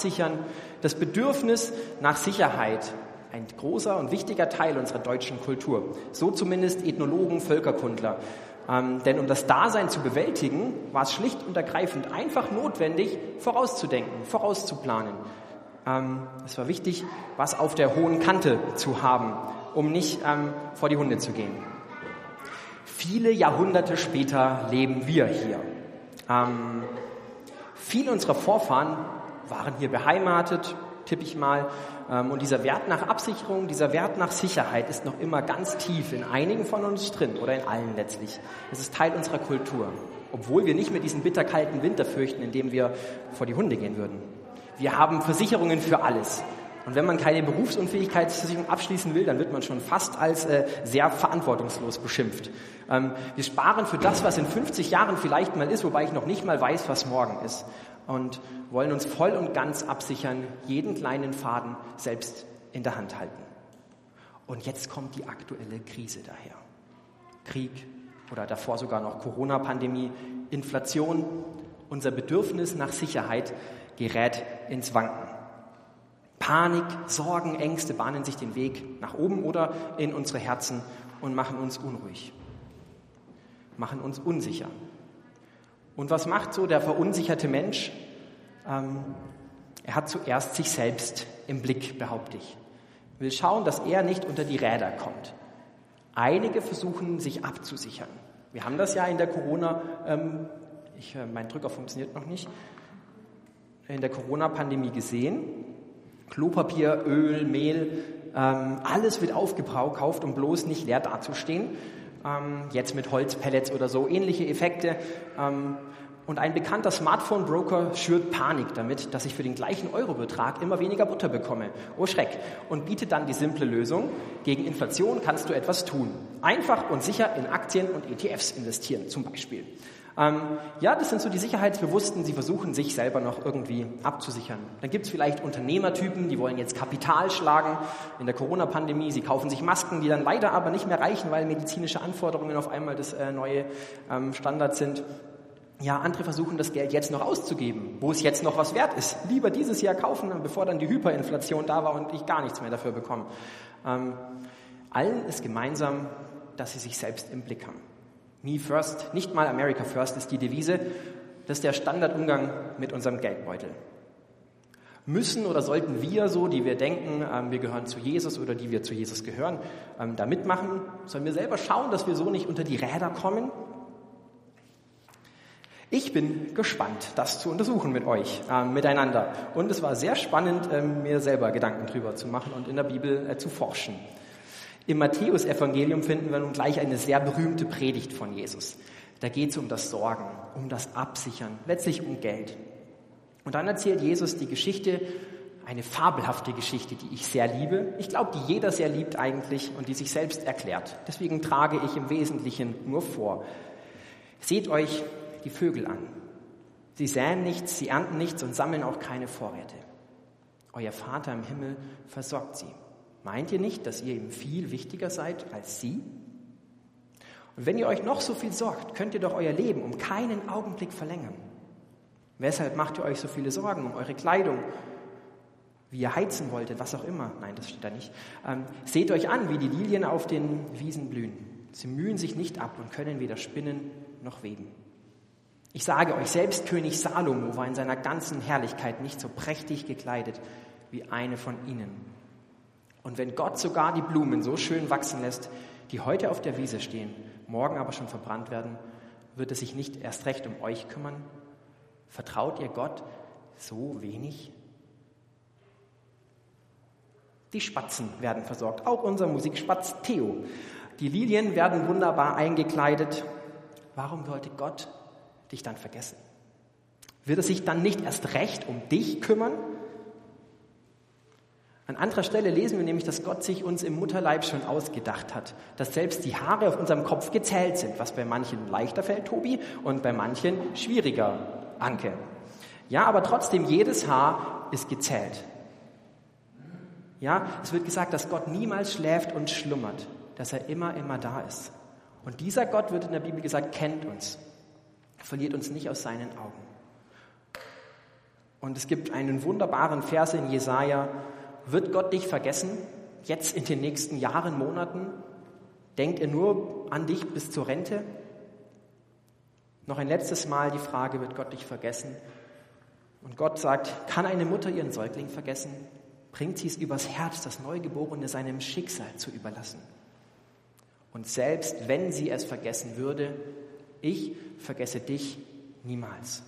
absichern. Das Bedürfnis nach Sicherheit, ein großer und wichtiger Teil unserer deutschen Kultur. So zumindest Ethnologen, Völkerkundler. Ähm, denn um das Dasein zu bewältigen, war es schlicht und ergreifend einfach notwendig, vorauszudenken, vorauszuplanen. Ähm, es war wichtig, was auf der hohen Kante zu haben, um nicht ähm, vor die Hunde zu gehen. Viele Jahrhunderte später leben wir hier. Ähm, viele unserer Vorfahren waren hier beheimatet, tippe ich mal. Ähm, und dieser Wert nach Absicherung, dieser Wert nach Sicherheit ist noch immer ganz tief in einigen von uns drin oder in allen letztlich. Es ist Teil unserer Kultur, obwohl wir nicht mehr diesen bitterkalten Winter fürchten, in dem wir vor die Hunde gehen würden. Wir haben Versicherungen für alles. Und wenn man keine Berufsunfähigkeitsversicherung abschließen will, dann wird man schon fast als äh, sehr verantwortungslos beschimpft. Ähm, wir sparen für das, was in 50 Jahren vielleicht mal ist, wobei ich noch nicht mal weiß, was morgen ist. Und wollen uns voll und ganz absichern, jeden kleinen Faden selbst in der Hand halten. Und jetzt kommt die aktuelle Krise daher. Krieg oder davor sogar noch Corona-Pandemie, Inflation, unser Bedürfnis nach Sicherheit gerät ins Wanken. Panik, Sorgen, Ängste bahnen sich den Weg nach oben oder in unsere Herzen und machen uns unruhig, machen uns unsicher. Und was macht so der verunsicherte Mensch? Ähm, er hat zuerst sich selbst im Blick, behaupte ich. Will schauen, dass er nicht unter die Räder kommt. Einige versuchen, sich abzusichern. Wir haben das ja in der Corona, ähm, ich, äh, mein Drücker funktioniert noch nicht, in der Corona-Pandemie gesehen. Klopapier, Öl, Mehl, ähm, alles wird aufgekauft, um bloß nicht leer dazustehen. Ähm, jetzt mit Holzpellets oder so, ähnliche Effekte. Ähm, und ein bekannter Smartphone-Broker schürt Panik damit, dass ich für den gleichen Eurobetrag immer weniger Butter bekomme. Oh Schreck. Und bietet dann die simple Lösung. Gegen Inflation kannst du etwas tun. Einfach und sicher in Aktien und ETFs investieren, zum Beispiel. Ähm, ja, das sind so die Sicherheitsbewussten, sie versuchen sich selber noch irgendwie abzusichern. Dann gibt es vielleicht Unternehmertypen, die wollen jetzt Kapital schlagen in der Corona-Pandemie. Sie kaufen sich Masken, die dann leider aber nicht mehr reichen, weil medizinische Anforderungen auf einmal das äh, neue ähm, Standard sind. Ja, andere versuchen das Geld jetzt noch auszugeben, wo es jetzt noch was wert ist. Lieber dieses Jahr kaufen, bevor dann die Hyperinflation da war und ich gar nichts mehr dafür bekomme. Ähm, allen ist gemeinsam, dass sie sich selbst im Blick haben. Me first, nicht mal America first ist die Devise. Das ist der Standardumgang mit unserem Geldbeutel. Müssen oder sollten wir so, die wir denken, ähm, wir gehören zu Jesus oder die wir zu Jesus gehören, ähm, da mitmachen? Sollen wir selber schauen, dass wir so nicht unter die Räder kommen? Ich bin gespannt, das zu untersuchen mit euch, äh, miteinander. Und es war sehr spannend, mir selber Gedanken drüber zu machen und in der Bibel äh, zu forschen. Im Matthäusevangelium finden wir nun gleich eine sehr berühmte Predigt von Jesus. Da geht es um das Sorgen, um das Absichern, letztlich um Geld. Und dann erzählt Jesus die Geschichte, eine fabelhafte Geschichte, die ich sehr liebe. Ich glaube, die jeder sehr liebt eigentlich und die sich selbst erklärt. Deswegen trage ich im Wesentlichen nur vor. Seht euch die Vögel an. Sie säen nichts, sie ernten nichts und sammeln auch keine Vorräte. Euer Vater im Himmel versorgt sie. Meint ihr nicht, dass ihr ihm viel wichtiger seid als sie? Und wenn ihr euch noch so viel sorgt, könnt ihr doch euer Leben um keinen Augenblick verlängern. Weshalb macht ihr euch so viele Sorgen um eure Kleidung, wie ihr heizen wolltet, was auch immer? Nein, das steht da nicht. Ähm, seht euch an, wie die Lilien auf den Wiesen blühen. Sie mühen sich nicht ab und können weder spinnen noch weben. Ich sage euch, selbst König Salomo war in seiner ganzen Herrlichkeit nicht so prächtig gekleidet wie eine von ihnen. Und wenn Gott sogar die Blumen so schön wachsen lässt, die heute auf der Wiese stehen, morgen aber schon verbrannt werden, wird er sich nicht erst recht um euch kümmern? Vertraut ihr Gott so wenig? Die Spatzen werden versorgt, auch unser Musikspatz Theo. Die Lilien werden wunderbar eingekleidet. Warum sollte Gott dich dann vergessen? Wird er sich dann nicht erst recht um dich kümmern? An anderer Stelle lesen wir nämlich, dass Gott sich uns im Mutterleib schon ausgedacht hat, dass selbst die Haare auf unserem Kopf gezählt sind, was bei manchen leichter fällt, Tobi, und bei manchen schwieriger, Anke. Ja, aber trotzdem, jedes Haar ist gezählt. Ja, es wird gesagt, dass Gott niemals schläft und schlummert, dass er immer, immer da ist. Und dieser Gott, wird in der Bibel gesagt, kennt uns, verliert uns nicht aus seinen Augen. Und es gibt einen wunderbaren Vers in Jesaja. Wird Gott dich vergessen? Jetzt in den nächsten Jahren, Monaten? Denkt er nur an dich bis zur Rente? Noch ein letztes Mal die Frage, wird Gott dich vergessen? Und Gott sagt, kann eine Mutter ihren Säugling vergessen? Bringt sie es übers Herz, das Neugeborene seinem Schicksal zu überlassen? Und selbst wenn sie es vergessen würde, ich vergesse dich niemals.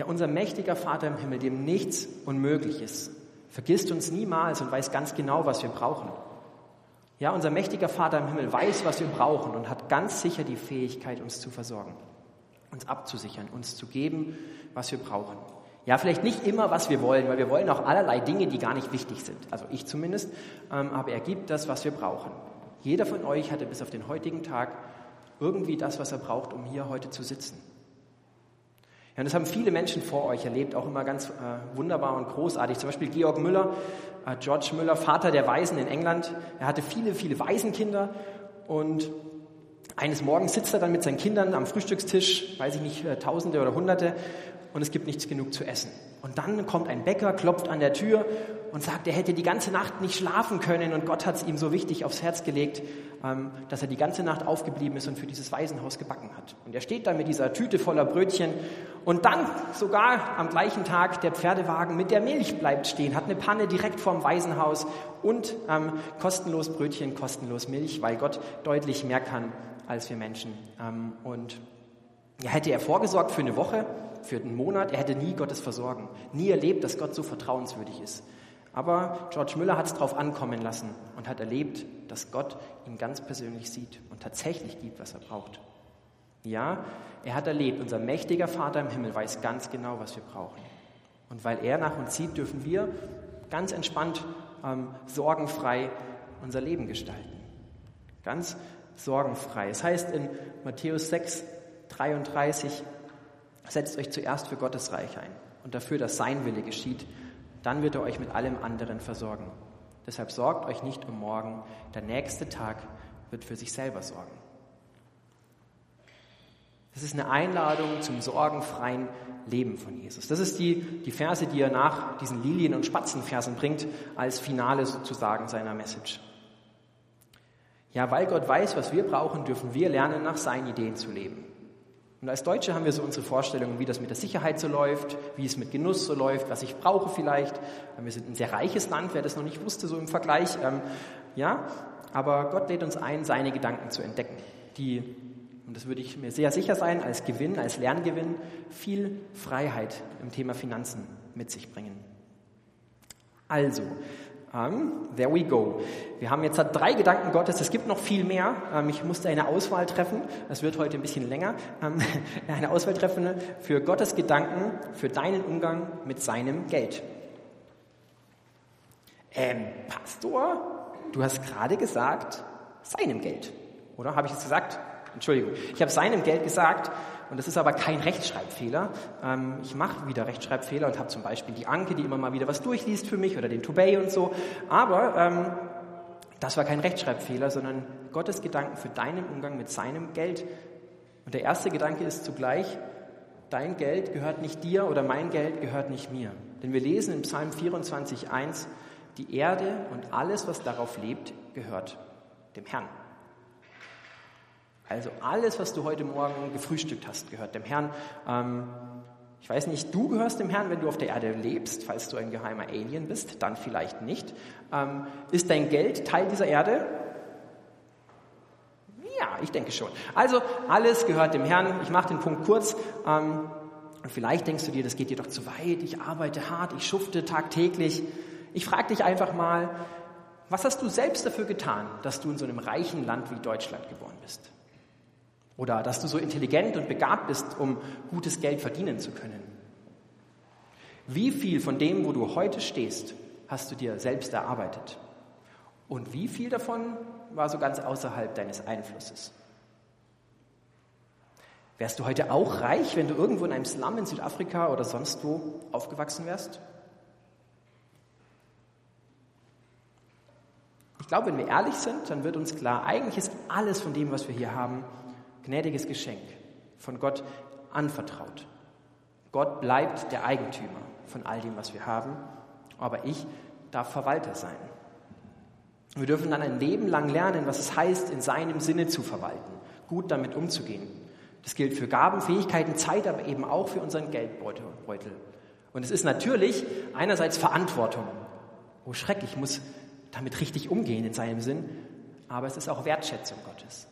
Ja, unser mächtiger Vater im Himmel, dem nichts unmöglich ist, vergisst uns niemals und weiß ganz genau, was wir brauchen. Ja, unser mächtiger Vater im Himmel weiß, was wir brauchen und hat ganz sicher die Fähigkeit, uns zu versorgen, uns abzusichern, uns zu geben, was wir brauchen. Ja, vielleicht nicht immer, was wir wollen, weil wir wollen auch allerlei Dinge, die gar nicht wichtig sind. Also ich zumindest, ähm, aber er gibt das, was wir brauchen. Jeder von euch hatte bis auf den heutigen Tag irgendwie das, was er braucht, um hier heute zu sitzen. Und das haben viele Menschen vor euch erlebt, auch immer ganz äh, wunderbar und großartig. Zum Beispiel Georg Müller, äh, George Müller, Vater der Waisen in England. Er hatte viele, viele Waisenkinder und eines Morgens sitzt er dann mit seinen Kindern am Frühstückstisch, weiß ich nicht, äh, Tausende oder Hunderte, und es gibt nichts genug zu essen. Und dann kommt ein Bäcker, klopft an der Tür und sagt, er hätte die ganze Nacht nicht schlafen können und Gott hat es ihm so wichtig aufs Herz gelegt, ähm, dass er die ganze Nacht aufgeblieben ist und für dieses Waisenhaus gebacken hat. Und er steht da mit dieser Tüte voller Brötchen und dann sogar am gleichen Tag der Pferdewagen mit der Milch bleibt stehen, hat eine Panne direkt vorm Waisenhaus und ähm, kostenlos Brötchen, kostenlos Milch, weil Gott deutlich mehr kann als wir Menschen. Ähm, und ja, hätte er vorgesorgt für eine Woche, für einen Monat, er hätte nie Gottes Versorgen, nie erlebt, dass Gott so vertrauenswürdig ist. Aber George Müller hat es darauf ankommen lassen und hat erlebt, dass Gott ihn ganz persönlich sieht und tatsächlich gibt, was er braucht. Ja, er hat erlebt, unser mächtiger Vater im Himmel weiß ganz genau, was wir brauchen. Und weil er nach uns sieht, dürfen wir ganz entspannt, ähm, sorgenfrei unser Leben gestalten. Ganz sorgenfrei. Es heißt in Matthäus 6, 33, Setzt euch zuerst für Gottes Reich ein und dafür, dass sein Wille geschieht. Dann wird er euch mit allem anderen versorgen. Deshalb sorgt euch nicht um morgen. Der nächste Tag wird für sich selber sorgen. Das ist eine Einladung zum sorgenfreien Leben von Jesus. Das ist die, die Verse, die er nach diesen Lilien- und Spatzenversen bringt, als Finale sozusagen seiner Message. Ja, weil Gott weiß, was wir brauchen, dürfen wir lernen, nach seinen Ideen zu leben. Und als Deutsche haben wir so unsere Vorstellungen, wie das mit der Sicherheit so läuft, wie es mit Genuss so läuft, was ich brauche vielleicht. Wir sind ein sehr reiches Land, wer das noch nicht wusste, so im Vergleich. Ähm, ja, aber Gott lädt uns ein, seine Gedanken zu entdecken, die, und das würde ich mir sehr sicher sein, als Gewinn, als Lerngewinn, viel Freiheit im Thema Finanzen mit sich bringen. Also, um, there we go. Wir haben jetzt drei Gedanken Gottes. Es gibt noch viel mehr. Um, ich musste eine Auswahl treffen. Das wird heute ein bisschen länger. Um, eine Auswahl treffen für Gottes Gedanken, für deinen Umgang mit seinem Geld. Ähm, Pastor, du hast gerade gesagt, seinem Geld. Oder habe ich es gesagt? Entschuldigung. Ich habe seinem Geld gesagt. Und das ist aber kein Rechtschreibfehler. Ähm, ich mache wieder Rechtschreibfehler und habe zum Beispiel die Anke, die immer mal wieder was durchliest für mich oder den Tobey und so. Aber ähm, das war kein Rechtschreibfehler, sondern Gottes Gedanken für deinen Umgang mit seinem Geld. Und der erste Gedanke ist zugleich, dein Geld gehört nicht dir oder mein Geld gehört nicht mir. Denn wir lesen in Psalm 24.1, die Erde und alles, was darauf lebt, gehört dem Herrn. Also alles, was du heute Morgen gefrühstückt hast, gehört dem Herrn. Ähm, ich weiß nicht, du gehörst dem Herrn, wenn du auf der Erde lebst, falls du ein geheimer Alien bist, dann vielleicht nicht. Ähm, ist dein Geld Teil dieser Erde? Ja, ich denke schon. Also alles gehört dem Herrn. Ich mache den Punkt kurz. Ähm, und vielleicht denkst du dir, das geht dir doch zu weit. Ich arbeite hart, ich schufte tagtäglich. Ich frage dich einfach mal, was hast du selbst dafür getan, dass du in so einem reichen Land wie Deutschland geboren bist? Oder dass du so intelligent und begabt bist, um gutes Geld verdienen zu können. Wie viel von dem, wo du heute stehst, hast du dir selbst erarbeitet? Und wie viel davon war so ganz außerhalb deines Einflusses? Wärst du heute auch reich, wenn du irgendwo in einem Slum in Südafrika oder sonst wo aufgewachsen wärst? Ich glaube, wenn wir ehrlich sind, dann wird uns klar, eigentlich ist alles von dem, was wir hier haben, gnädiges Geschenk von Gott anvertraut. Gott bleibt der Eigentümer von all dem, was wir haben, aber ich darf Verwalter sein. Wir dürfen dann ein Leben lang lernen, was es heißt, in seinem Sinne zu verwalten, gut damit umzugehen. Das gilt für Gaben, Fähigkeiten, Zeit, aber eben auch für unseren Geldbeutel. Und es ist natürlich einerseits Verantwortung. Oh Schreck, ich muss damit richtig umgehen in seinem Sinn, aber es ist auch Wertschätzung Gottes.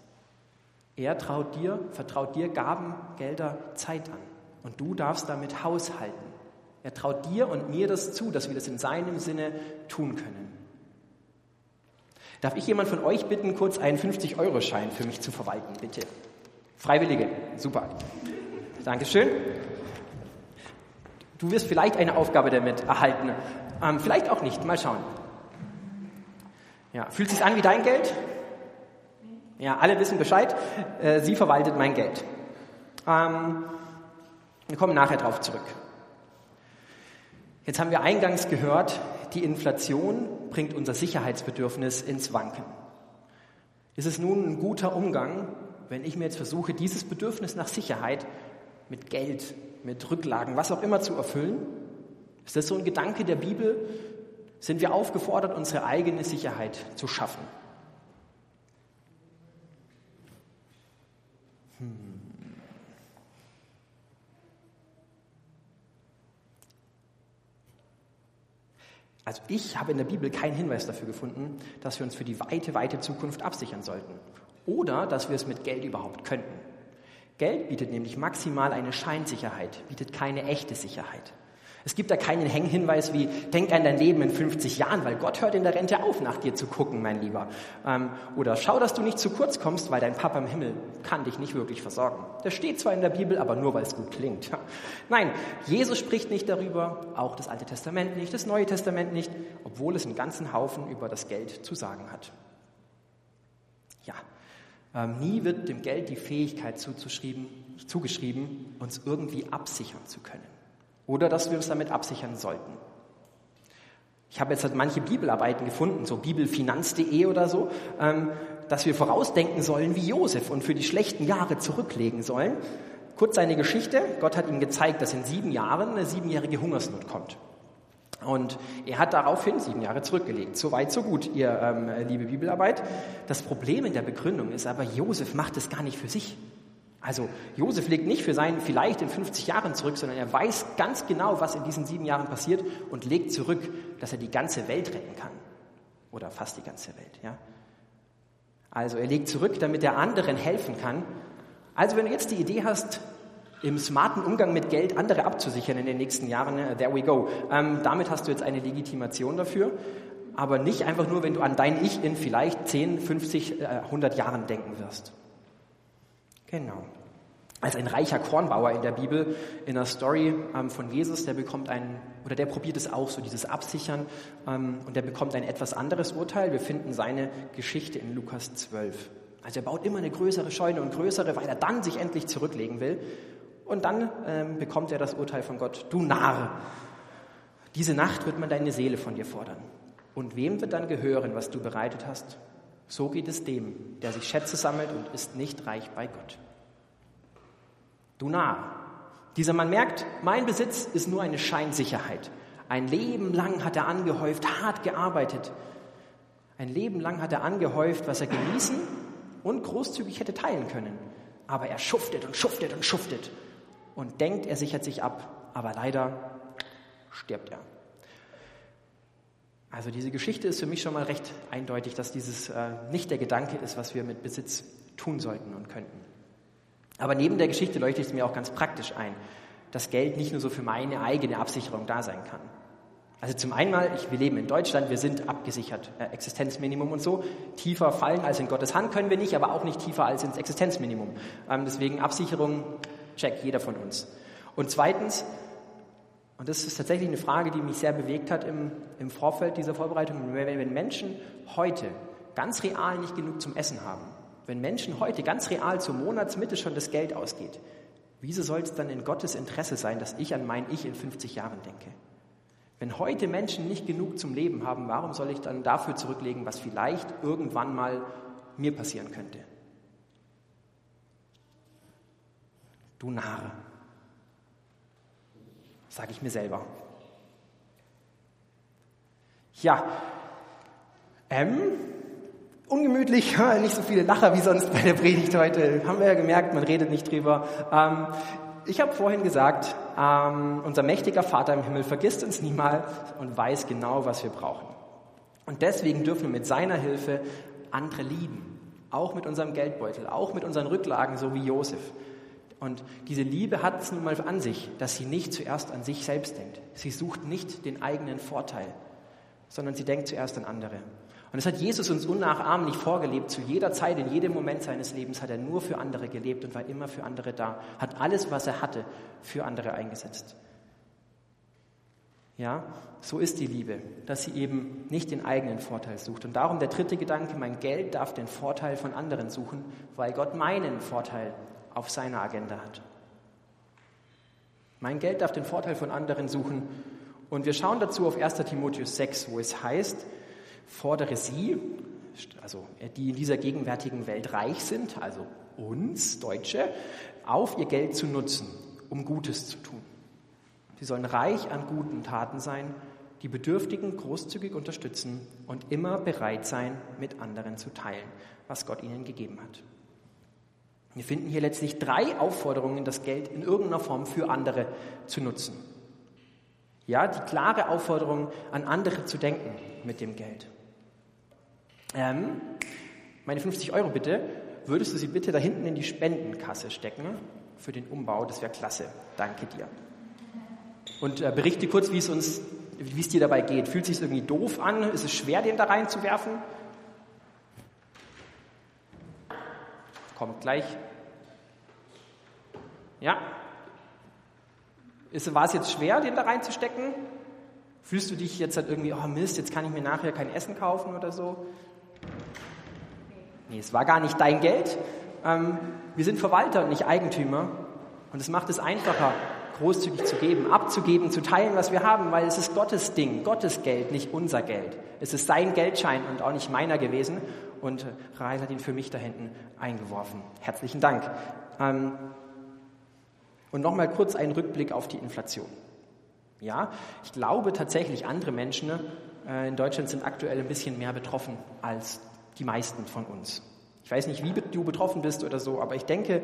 Er traut dir, vertraut dir Gaben, Gelder, Zeit an. Und du darfst damit haushalten. Er traut dir und mir das zu, dass wir das in seinem Sinne tun können. Darf ich jemand von euch bitten, kurz einen 50-Euro-Schein für mich zu verwalten, bitte? Freiwillige, super. Dankeschön. Du wirst vielleicht eine Aufgabe damit erhalten. Ähm, vielleicht auch nicht, mal schauen. Ja, fühlt sich an wie dein Geld? Ja, alle wissen Bescheid. Äh, sie verwaltet mein Geld. Ähm, wir kommen nachher darauf zurück. Jetzt haben wir eingangs gehört, die Inflation bringt unser Sicherheitsbedürfnis ins Wanken. Ist es nun ein guter Umgang, wenn ich mir jetzt versuche, dieses Bedürfnis nach Sicherheit mit Geld, mit Rücklagen, was auch immer zu erfüllen? Ist das so ein Gedanke der Bibel? Sind wir aufgefordert, unsere eigene Sicherheit zu schaffen? Also ich habe in der Bibel keinen Hinweis dafür gefunden, dass wir uns für die weite, weite Zukunft absichern sollten. Oder dass wir es mit Geld überhaupt könnten. Geld bietet nämlich maximal eine Scheinsicherheit, bietet keine echte Sicherheit. Es gibt da keinen Hänghinweis wie, denk an dein Leben in 50 Jahren, weil Gott hört in der Rente auf, nach dir zu gucken, mein Lieber. Ähm, oder schau, dass du nicht zu kurz kommst, weil dein Papa im Himmel kann dich nicht wirklich versorgen. Das steht zwar in der Bibel, aber nur, weil es gut klingt. Nein, Jesus spricht nicht darüber, auch das Alte Testament nicht, das Neue Testament nicht, obwohl es einen ganzen Haufen über das Geld zu sagen hat. Ja, ähm, nie wird dem Geld die Fähigkeit zugeschrieben, uns irgendwie absichern zu können oder dass wir uns damit absichern sollten. Ich habe jetzt halt manche Bibelarbeiten gefunden, so bibelfinanz.de oder so, ähm, dass wir vorausdenken sollen wie Josef und für die schlechten Jahre zurücklegen sollen. Kurz seine Geschichte. Gott hat ihm gezeigt, dass in sieben Jahren eine siebenjährige Hungersnot kommt. Und er hat daraufhin sieben Jahre zurückgelegt. So weit, so gut, ihr ähm, liebe Bibelarbeit. Das Problem in der Begründung ist aber, Josef macht es gar nicht für sich. Also Josef legt nicht für seinen vielleicht in 50 Jahren zurück, sondern er weiß ganz genau, was in diesen sieben Jahren passiert und legt zurück, dass er die ganze Welt retten kann. Oder fast die ganze Welt, ja. Also er legt zurück, damit er anderen helfen kann. Also wenn du jetzt die Idee hast, im smarten Umgang mit Geld andere abzusichern in den nächsten Jahren, äh, there we go. Ähm, damit hast du jetzt eine Legitimation dafür, aber nicht einfach nur, wenn du an dein Ich in vielleicht 10, 50, äh, 100 Jahren denken wirst. Genau. Als ein reicher Kornbauer in der Bibel, in der Story ähm, von Jesus, der bekommt ein, oder der probiert es auch so, dieses Absichern, ähm, und der bekommt ein etwas anderes Urteil. Wir finden seine Geschichte in Lukas 12. Also er baut immer eine größere Scheune und größere, weil er dann sich endlich zurücklegen will. Und dann ähm, bekommt er das Urteil von Gott, du Narr, diese Nacht wird man deine Seele von dir fordern. Und wem wird dann gehören, was du bereitet hast? So geht es dem, der sich Schätze sammelt und ist nicht reich bei Gott. Du Narr. Dieser Mann merkt, mein Besitz ist nur eine Scheinsicherheit. Ein Leben lang hat er angehäuft, hart gearbeitet. Ein Leben lang hat er angehäuft, was er genießen und großzügig hätte teilen können. Aber er schuftet und schuftet und schuftet und denkt, er sichert sich ab. Aber leider stirbt er. Also diese Geschichte ist für mich schon mal recht eindeutig, dass dieses äh, nicht der Gedanke ist, was wir mit Besitz tun sollten und könnten. Aber neben der Geschichte leuchtet es mir auch ganz praktisch ein, dass Geld nicht nur so für meine eigene Absicherung da sein kann. Also zum einen mal, ich, wir leben in Deutschland, wir sind abgesichert, äh, Existenzminimum und so. Tiefer fallen als in Gottes Hand können wir nicht, aber auch nicht tiefer als ins Existenzminimum. Ähm, deswegen Absicherung, check, jeder von uns. Und zweitens, und das ist tatsächlich eine Frage, die mich sehr bewegt hat im, im Vorfeld dieser Vorbereitung. Wenn Menschen heute ganz real nicht genug zum Essen haben, wenn Menschen heute ganz real zur Monatsmitte schon das Geld ausgeht, wieso soll es dann in Gottes Interesse sein, dass ich an mein Ich in 50 Jahren denke? Wenn heute Menschen nicht genug zum Leben haben, warum soll ich dann dafür zurücklegen, was vielleicht irgendwann mal mir passieren könnte? Du Narr. Sage ich mir selber. Ja, ähm, ungemütlich, nicht so viele Lacher wie sonst bei der Predigt heute. Haben wir ja gemerkt, man redet nicht drüber. Ähm, ich habe vorhin gesagt, ähm, unser mächtiger Vater im Himmel vergisst uns niemals und weiß genau, was wir brauchen. Und deswegen dürfen wir mit seiner Hilfe andere lieben. Auch mit unserem Geldbeutel, auch mit unseren Rücklagen, so wie Josef. Und diese Liebe hat es nun mal an sich, dass sie nicht zuerst an sich selbst denkt. Sie sucht nicht den eigenen Vorteil, sondern sie denkt zuerst an andere. Und das hat Jesus uns unnachahmlich vorgelebt. Zu jeder Zeit, in jedem Moment seines Lebens hat er nur für andere gelebt und war immer für andere da. Hat alles, was er hatte, für andere eingesetzt. Ja, so ist die Liebe, dass sie eben nicht den eigenen Vorteil sucht. Und darum der dritte Gedanke, mein Geld darf den Vorteil von anderen suchen, weil Gott meinen Vorteil auf seiner Agenda hat. Mein Geld darf den Vorteil von anderen suchen. Und wir schauen dazu auf 1 Timotheus 6, wo es heißt, fordere sie, also die in dieser gegenwärtigen Welt reich sind, also uns Deutsche, auf, ihr Geld zu nutzen, um Gutes zu tun. Sie sollen reich an guten Taten sein, die Bedürftigen großzügig unterstützen und immer bereit sein, mit anderen zu teilen, was Gott ihnen gegeben hat. Wir finden hier letztlich drei Aufforderungen, das Geld in irgendeiner Form für andere zu nutzen. Ja, die klare Aufforderung, an andere zu denken mit dem Geld. Ähm, meine 50 Euro bitte, würdest du sie bitte da hinten in die Spendenkasse stecken für den Umbau? Das wäre klasse. Danke dir. Und äh, berichte kurz, wie es uns, wie es dir dabei geht. Fühlt es sich irgendwie doof an? Ist es schwer, den da reinzuwerfen? Kommt gleich. Ja? Ist, war es jetzt schwer, den da reinzustecken? Fühlst du dich jetzt halt irgendwie, oh Mist, jetzt kann ich mir nachher kein Essen kaufen oder so? Nee, es war gar nicht dein Geld. Ähm, wir sind Verwalter und nicht Eigentümer. Und es macht es einfacher, großzügig zu geben, abzugeben, zu teilen, was wir haben, weil es ist Gottes Ding, Gottes Geld, nicht unser Geld. Es ist sein Geldschein und auch nicht meiner gewesen. Und Rahel hat ihn für mich da hinten eingeworfen. Herzlichen Dank. Ähm, und nochmal kurz ein Rückblick auf die Inflation. Ja, ich glaube tatsächlich, andere Menschen äh, in Deutschland sind aktuell ein bisschen mehr betroffen als die meisten von uns. Ich weiß nicht, wie du betroffen bist oder so, aber ich denke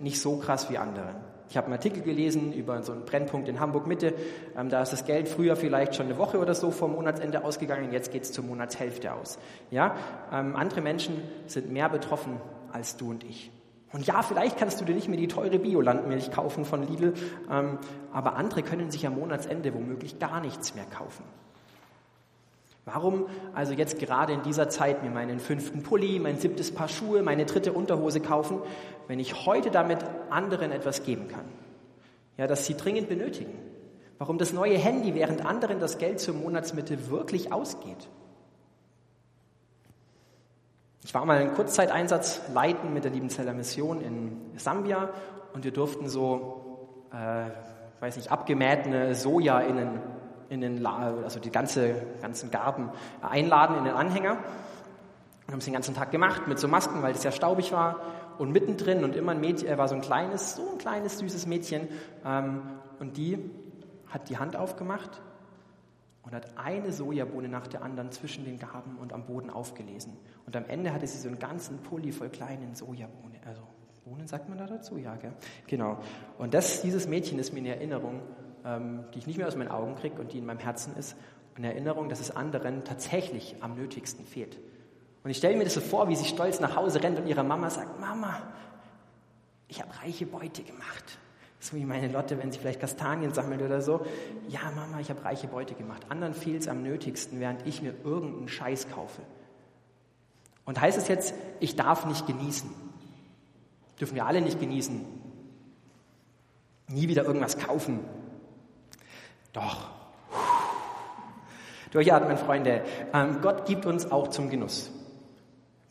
nicht so krass wie andere. Ich habe einen Artikel gelesen über so einen Brennpunkt in Hamburg Mitte. Ähm, da ist das Geld früher vielleicht schon eine Woche oder so vor Monatsende ausgegangen, jetzt geht es zur Monatshälfte aus. Ja, ähm, andere Menschen sind mehr betroffen als du und ich. Und ja, vielleicht kannst du dir nicht mehr die teure Biolandmilch kaufen von Lidl, ähm, aber andere können sich am Monatsende womöglich gar nichts mehr kaufen. Warum also jetzt gerade in dieser Zeit mir meinen fünften Pulli, mein siebtes Paar Schuhe, meine dritte Unterhose kaufen, wenn ich heute damit anderen etwas geben kann? Ja, das sie dringend benötigen. Warum das neue Handy, während anderen das Geld zur Monatsmitte wirklich ausgeht? Ich war mal einen Kurzzeiteinsatz leiten mit der Liebenzeller Mission in Sambia und wir durften so, äh, weiß nicht, abgemähte Soja in den in den, also die ganze, ganzen Garten einladen in den Anhänger. Und haben es den ganzen Tag gemacht mit so Masken, weil es ja staubig war. Und mittendrin und immer ein Mädchen, war so ein kleines, so ein kleines, süßes Mädchen. Ähm, und die hat die Hand aufgemacht und hat eine Sojabohne nach der anderen zwischen den Garben und am Boden aufgelesen. Und am Ende hatte sie so einen ganzen Pulli voll kleinen Sojabohnen. Also Bohnen sagt man da dazu, ja, gell? Genau. Und das, dieses Mädchen ist mir in Erinnerung ähm, die ich nicht mehr aus meinen Augen kriege und die in meinem Herzen ist. Und Erinnerung, dass es anderen tatsächlich am nötigsten fehlt. Und ich stelle mir das so vor, wie sie stolz nach Hause rennt und ihrer Mama sagt, Mama, ich habe reiche Beute gemacht. So wie meine Lotte, wenn sie vielleicht Kastanien sammelt oder so. Ja, Mama, ich habe reiche Beute gemacht. Anderen fehlt es am nötigsten, während ich mir irgendeinen Scheiß kaufe. Und heißt es jetzt, ich darf nicht genießen? Dürfen wir alle nicht genießen? Nie wieder irgendwas kaufen, doch. Durchatmen, Freunde. Ähm, Gott gibt uns auch zum Genuss.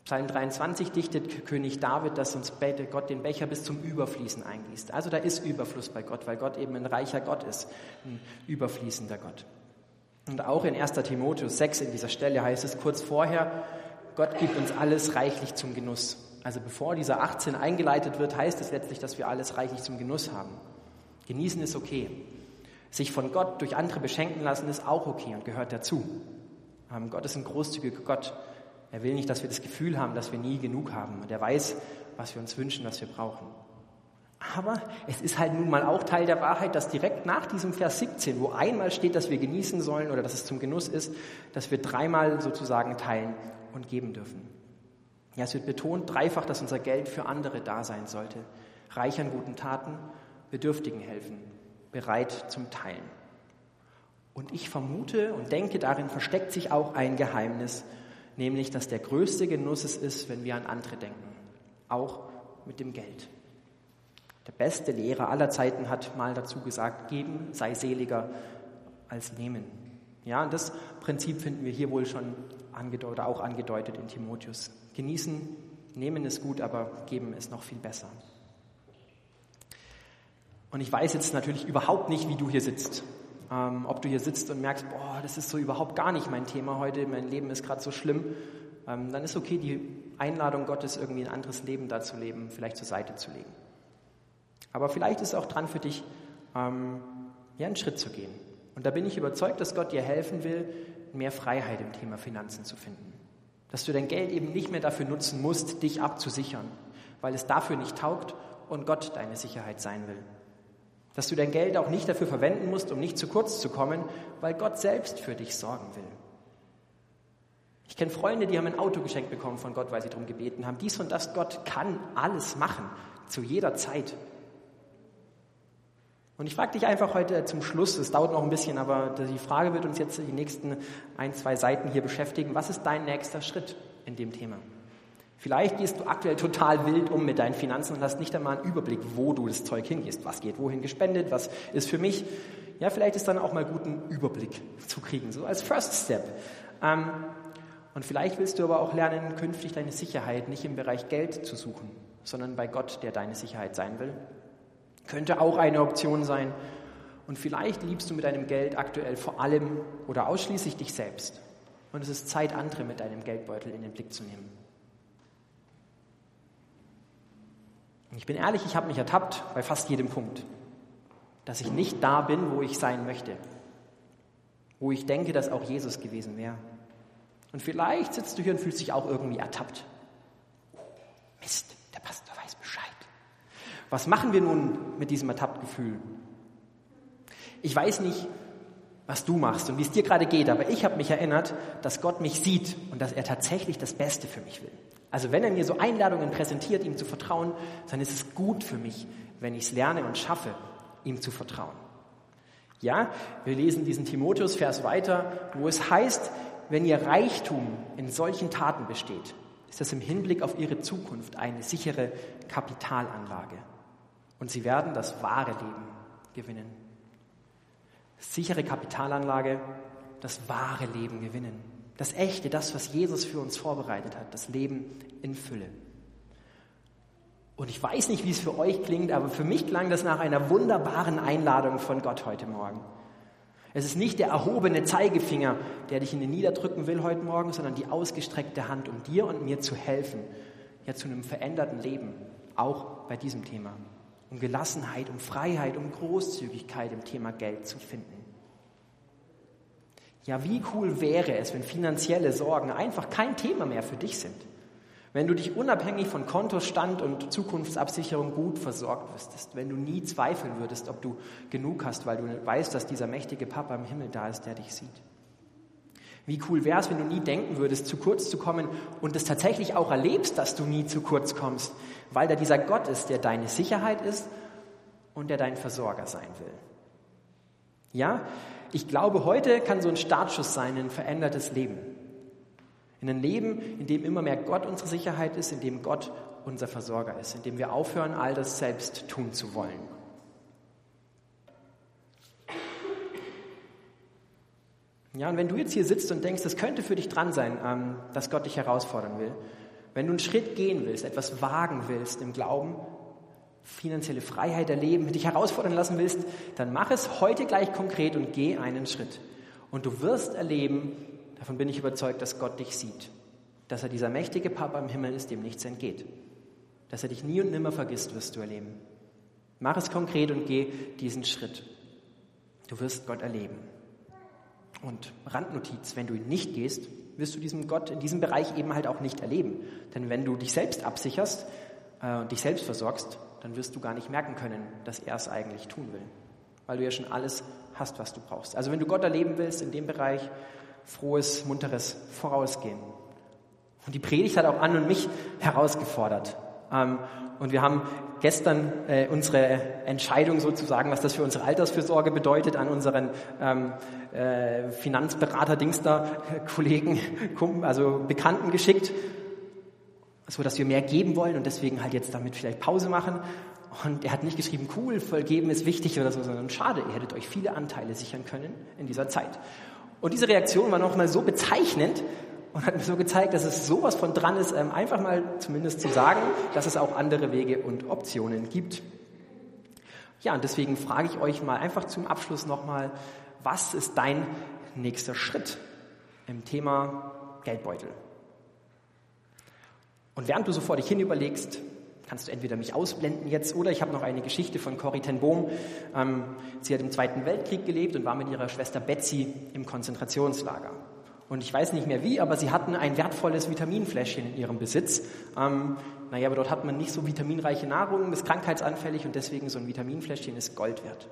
Psalm 23 dichtet König David, dass uns Gott den Becher bis zum Überfließen eingießt. Also da ist Überfluss bei Gott, weil Gott eben ein reicher Gott ist, ein überfließender Gott. Und auch in 1. Timotheus 6 in dieser Stelle heißt es kurz vorher, Gott gibt uns alles reichlich zum Genuss. Also bevor dieser 18 eingeleitet wird, heißt es letztlich, dass wir alles reichlich zum Genuss haben. Genießen ist okay. Sich von Gott durch andere beschenken lassen ist auch okay und gehört dazu. Ähm, Gott ist ein großzügiger Gott. Er will nicht, dass wir das Gefühl haben, dass wir nie genug haben. Und er weiß, was wir uns wünschen, was wir brauchen. Aber es ist halt nun mal auch Teil der Wahrheit, dass direkt nach diesem Vers 17, wo einmal steht, dass wir genießen sollen oder dass es zum Genuss ist, dass wir dreimal sozusagen teilen und geben dürfen. Ja, es wird betont dreifach, dass unser Geld für andere da sein sollte. Reich an guten Taten, Bedürftigen helfen, bereit zum Teilen. Und ich vermute und denke, darin versteckt sich auch ein Geheimnis, nämlich dass der größte Genuss es ist, wenn wir an andere denken, auch mit dem Geld. Der beste Lehrer aller Zeiten hat mal dazu gesagt, geben sei seliger als nehmen. Ja, und das Prinzip finden wir hier wohl schon angedeutet, auch angedeutet in Timotheus. Genießen, nehmen ist gut, aber geben ist noch viel besser. Und ich weiß jetzt natürlich überhaupt nicht, wie du hier sitzt. Ähm, ob du hier sitzt und merkst, boah, das ist so überhaupt gar nicht mein Thema heute, mein Leben ist gerade so schlimm, ähm, dann ist okay, die Einladung Gottes, irgendwie ein anderes Leben da zu leben, vielleicht zur Seite zu legen. Aber vielleicht ist auch dran für dich, ähm, ja, einen Schritt zu gehen. Und da bin ich überzeugt, dass Gott dir helfen will, mehr Freiheit im Thema Finanzen zu finden. Dass du dein Geld eben nicht mehr dafür nutzen musst, dich abzusichern, weil es dafür nicht taugt und Gott deine Sicherheit sein will. Dass du dein Geld auch nicht dafür verwenden musst, um nicht zu kurz zu kommen, weil Gott selbst für dich sorgen will. Ich kenne Freunde, die haben ein Auto geschenkt bekommen von Gott, weil sie darum gebeten haben. Dies und das, Gott kann alles machen, zu jeder Zeit. Und ich frage dich einfach heute zum Schluss, es dauert noch ein bisschen, aber die Frage wird uns jetzt die nächsten ein, zwei Seiten hier beschäftigen. Was ist dein nächster Schritt in dem Thema? Vielleicht gehst du aktuell total wild um mit deinen Finanzen und hast nicht einmal einen Überblick, wo du das Zeug hingehst. Was geht wohin gespendet, was ist für mich. Ja, vielleicht ist dann auch mal gut, einen Überblick zu kriegen, so als First Step. Ähm, und vielleicht willst du aber auch lernen, künftig deine Sicherheit nicht im Bereich Geld zu suchen, sondern bei Gott, der deine Sicherheit sein will. Könnte auch eine Option sein. Und vielleicht liebst du mit deinem Geld aktuell vor allem oder ausschließlich dich selbst. Und es ist Zeit, andere mit deinem Geldbeutel in den Blick zu nehmen. Ich bin ehrlich, ich habe mich ertappt bei fast jedem Punkt, dass ich nicht da bin, wo ich sein möchte, wo ich denke, dass auch Jesus gewesen wäre. Und vielleicht sitzt du hier und fühlst dich auch irgendwie ertappt. Mist, der Pastor weiß Bescheid. Was machen wir nun mit diesem Ertapptgefühl? Ich weiß nicht, was du machst und wie es dir gerade geht, aber ich habe mich erinnert, dass Gott mich sieht und dass er tatsächlich das Beste für mich will. Also wenn er mir so Einladungen präsentiert, ihm zu vertrauen, dann ist es gut für mich, wenn ich es lerne und schaffe, ihm zu vertrauen. Ja, wir lesen diesen Timotheus-Vers weiter, wo es heißt, wenn ihr Reichtum in solchen Taten besteht, ist das im Hinblick auf ihre Zukunft eine sichere Kapitalanlage. Und sie werden das wahre Leben gewinnen. Sichere Kapitalanlage, das wahre Leben gewinnen. Das Echte, das, was Jesus für uns vorbereitet hat, das Leben in Fülle. Und ich weiß nicht, wie es für euch klingt, aber für mich klang das nach einer wunderbaren Einladung von Gott heute Morgen. Es ist nicht der erhobene Zeigefinger, der dich in den Niederdrücken will heute Morgen, sondern die ausgestreckte Hand, um dir und mir zu helfen, ja zu einem veränderten Leben, auch bei diesem Thema. Um Gelassenheit, um Freiheit, um Großzügigkeit im Thema Geld zu finden. Ja, wie cool wäre es, wenn finanzielle Sorgen einfach kein Thema mehr für dich sind? Wenn du dich unabhängig von Kontostand und Zukunftsabsicherung gut versorgt wüsstest, wenn du nie zweifeln würdest, ob du genug hast, weil du weißt, dass dieser mächtige Papa im Himmel da ist, der dich sieht. Wie cool wäre es, wenn du nie denken würdest, zu kurz zu kommen und es tatsächlich auch erlebst, dass du nie zu kurz kommst, weil da dieser Gott ist, der deine Sicherheit ist und der dein Versorger sein will. Ja, ich glaube, heute kann so ein Startschuss sein in ein verändertes Leben. In ein Leben, in dem immer mehr Gott unsere Sicherheit ist, in dem Gott unser Versorger ist, in dem wir aufhören, all das selbst tun zu wollen. Ja, und wenn du jetzt hier sitzt und denkst, das könnte für dich dran sein, ähm, dass Gott dich herausfordern will, wenn du einen Schritt gehen willst, etwas wagen willst im Glauben, finanzielle Freiheit erleben, dich herausfordern lassen willst, dann mach es heute gleich konkret und geh einen Schritt. Und du wirst erleben, davon bin ich überzeugt, dass Gott dich sieht. Dass er dieser mächtige Papa im Himmel ist, dem nichts entgeht. Dass er dich nie und nimmer vergisst, wirst du erleben. Mach es konkret und geh diesen Schritt. Du wirst Gott erleben. Und Randnotiz, wenn du ihn nicht gehst, wirst du diesen Gott in diesem Bereich eben halt auch nicht erleben. Denn wenn du dich selbst absicherst äh, und dich selbst versorgst, dann wirst du gar nicht merken können, dass er es eigentlich tun will. Weil du ja schon alles hast, was du brauchst. Also wenn du Gott erleben willst in dem Bereich, frohes, munteres Vorausgehen. Und die Predigt hat auch Anne und mich herausgefordert. Ähm, und wir haben gestern äh, unsere Entscheidung sozusagen, was das für unsere Altersfürsorge bedeutet, an unseren ähm, äh, Finanzberater Dingster Kollegen, also Bekannten geschickt, so dass wir mehr geben wollen und deswegen halt jetzt damit vielleicht Pause machen. Und er hat nicht geschrieben, cool, voll geben ist wichtig oder so, sondern schade, ihr hättet euch viele Anteile sichern können in dieser Zeit. Und diese Reaktion war nochmal so bezeichnend, und hat mir so gezeigt, dass es sowas von dran ist, ähm, einfach mal zumindest zu sagen, dass es auch andere Wege und Optionen gibt. Ja, und deswegen frage ich euch mal einfach zum Abschluss nochmal, was ist dein nächster Schritt im Thema Geldbeutel? Und während du so vor dich hin überlegst, kannst du entweder mich ausblenden jetzt oder ich habe noch eine Geschichte von Corrie ten Boom. Ähm, sie hat im Zweiten Weltkrieg gelebt und war mit ihrer Schwester Betsy im Konzentrationslager. Und ich weiß nicht mehr wie, aber sie hatten ein wertvolles Vitaminfläschchen in ihrem Besitz. Ähm, naja, aber dort hat man nicht so vitaminreiche Nahrung, ist krankheitsanfällig und deswegen so ein Vitaminfläschchen ist Gold wert.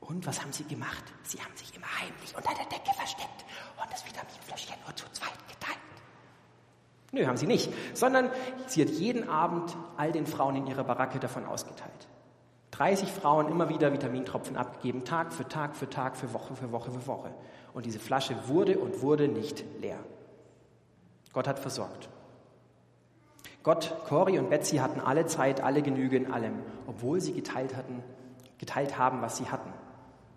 Und was haben sie gemacht? Sie haben sich immer heimlich unter der Decke versteckt und das Vitaminfläschchen nur zu zweit geteilt. Nö, haben sie nicht, sondern sie hat jeden Abend all den Frauen in ihrer Baracke davon ausgeteilt. 30 Frauen immer wieder Vitamintropfen abgegeben, Tag für Tag für Tag, für Woche für Woche für Woche. Und diese Flasche wurde und wurde nicht leer. Gott hat versorgt. Gott, Cory und Betsy hatten alle Zeit, alle Genüge in allem, obwohl sie geteilt hatten, geteilt haben, was sie hatten.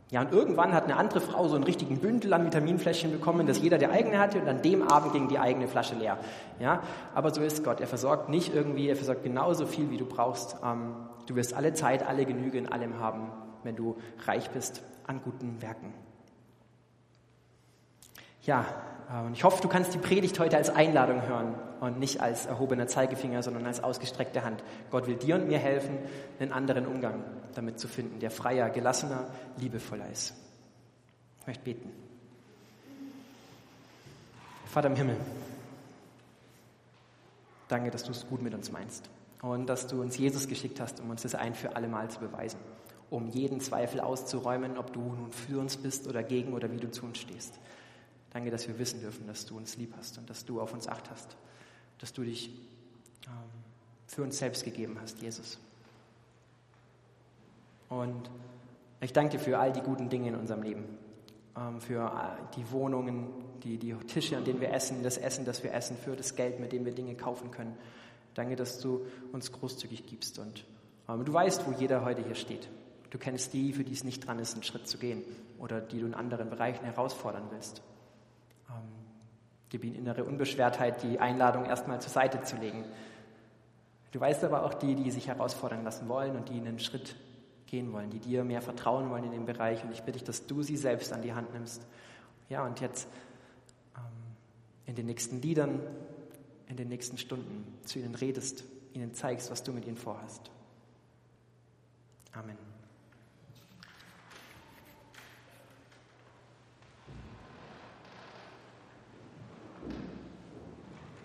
Ja, und irgendwann hat eine andere Frau so einen richtigen Bündel an Vitaminfläschchen bekommen, dass jeder der eigene hatte und an dem Abend ging die eigene Flasche leer. Ja, aber so ist Gott. Er versorgt nicht irgendwie, er versorgt genauso viel, wie du brauchst. Ähm, du wirst alle Zeit, alle Genüge in allem haben, wenn du reich bist an guten Werken. Ja, äh, und ich hoffe, du kannst die Predigt heute als Einladung hören und nicht als erhobener Zeigefinger, sondern als ausgestreckte Hand. Gott will dir und mir helfen, einen anderen Umgang damit zu finden, der freier, gelassener, liebevoller ist. Ich möchte beten. Vater im Himmel, danke, dass du es gut mit uns meinst und dass du uns Jesus geschickt hast, um uns das ein für alle Mal zu beweisen, um jeden Zweifel auszuräumen, ob du nun für uns bist oder gegen oder wie du zu uns stehst. Danke, dass wir wissen dürfen, dass du uns lieb hast und dass du auf uns acht hast, dass du dich ähm, für uns selbst gegeben hast, Jesus. Und ich danke dir für all die guten Dinge in unserem Leben, ähm, für äh, die Wohnungen, die, die Tische, an denen wir essen, das Essen, das wir essen, für das Geld, mit dem wir Dinge kaufen können. Danke, dass du uns großzügig gibst und ähm, du weißt, wo jeder heute hier steht. Du kennst die, für die es nicht dran ist, einen Schritt zu gehen oder die du in anderen Bereichen herausfordern willst. Gib ihnen innere Unbeschwertheit, die Einladung erstmal zur Seite zu legen. Du weißt aber auch die, die sich herausfordern lassen wollen und die einen Schritt gehen wollen, die dir mehr vertrauen wollen in dem Bereich. Und ich bitte dich, dass du sie selbst an die Hand nimmst. Ja, und jetzt ähm, in den nächsten Liedern, in den nächsten Stunden zu ihnen redest, ihnen zeigst, was du mit ihnen vorhast. Amen.